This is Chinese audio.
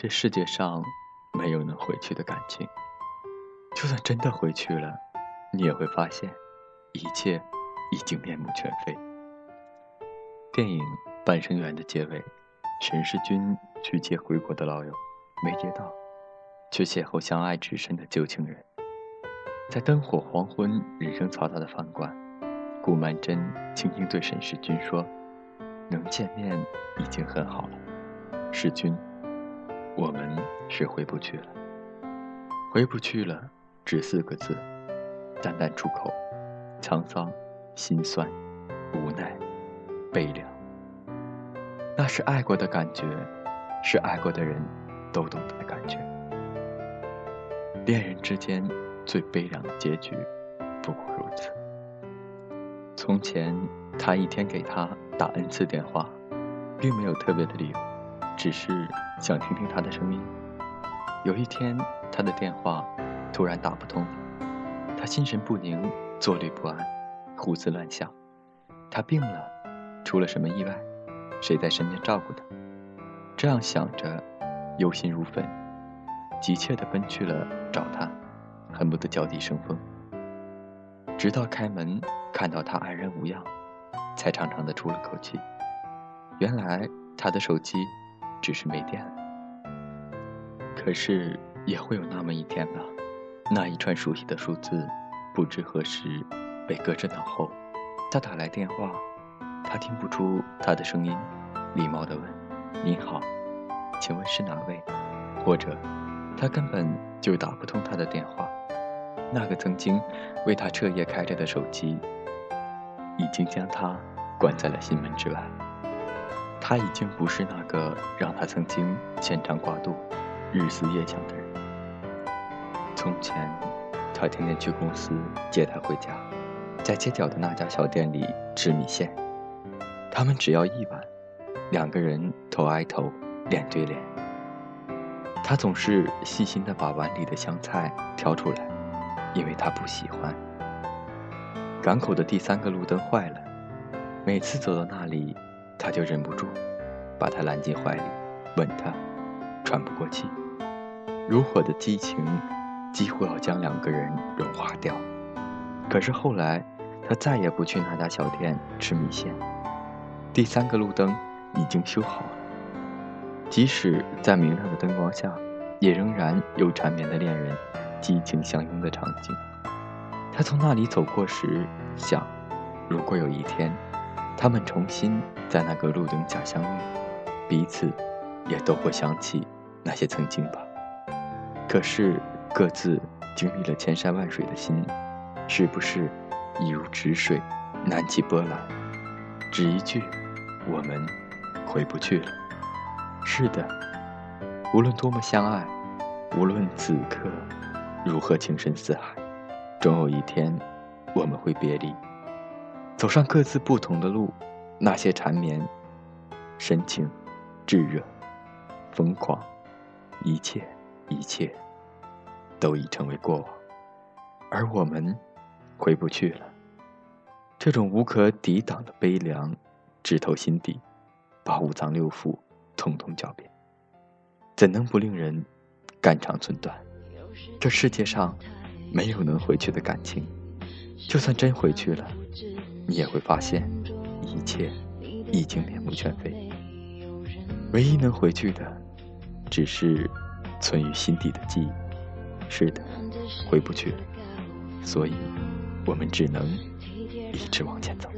这世界上没有能回去的感情，就算真的回去了，你也会发现，一切已经面目全非。电影《半生缘》的结尾，沈世钧去接回国的老友，没接到，却邂逅相爱至深的旧情人。在灯火黄昏、人声嘈杂的饭馆，顾曼桢轻轻对沈世钧说：“能见面已经很好了，世钧。”我们是回不去了，回不去了，只四个字，淡淡出口，沧桑、心酸、无奈、悲凉。那是爱过的感觉，是爱过的人都懂得的感觉。恋人之间最悲凉的结局，不过如此。从前，他一天给他打 n 次电话，并没有特别的理由。只是想听听他的声音。有一天，他的电话突然打不通，他心神不宁，坐立不安，胡思乱想。他病了，出了什么意外？谁在身边照顾他？这样想着，忧心如焚，急切地奔去了找他，恨不得脚底生风。直到开门看到他安然无恙，才长长的出了口气。原来他的手机。只是没电，可是也会有那么一天吧。那一串熟悉的数字，不知何时被搁置脑后。他打来电话，他听不出他的声音，礼貌地问：“您好，请问是哪位？”或者，他根本就打不通他的电话。那个曾经为他彻夜开着的手机，已经将他关在了心门之外。他已经不是那个让他曾经牵肠挂肚、日思夜想的人。从前，他天天去公司接她回家，在街角的那家小店里吃米线。他们只要一碗，两个人头挨头、脸对脸。他总是细心的把碗里的香菜挑出来，因为他不喜欢。港口的第三个路灯坏了，每次走到那里。他就忍不住，把她揽进怀里，吻她，喘不过气，如火的激情几乎要将两个人融化掉。可是后来，他再也不去那家小店吃米线。第三个路灯已经修好了，即使在明亮的灯光下，也仍然有缠绵的恋人激情相拥的场景。他从那里走过时，想：如果有一天，他们重新在那个路灯下相遇，彼此也都会想起那些曾经吧。可是各自经历了千山万水的心，是不是一如止水，难起波澜？只一句，我们回不去了。是的，无论多么相爱，无论此刻如何情深似海，总有一天我们会别离。走上各自不同的路，那些缠绵、深情、炙热、疯狂，一切一切，都已成为过往，而我们回不去了。这种无可抵挡的悲凉，直透心底，把五脏六腑统统搅遍，怎能不令人肝肠寸断？这世界上没有能回去的感情，就算真回去了。你也会发现，一切已经面目全非。唯一能回去的，只是存于心底的记忆。是的，回不去了，所以我们只能一直往前走。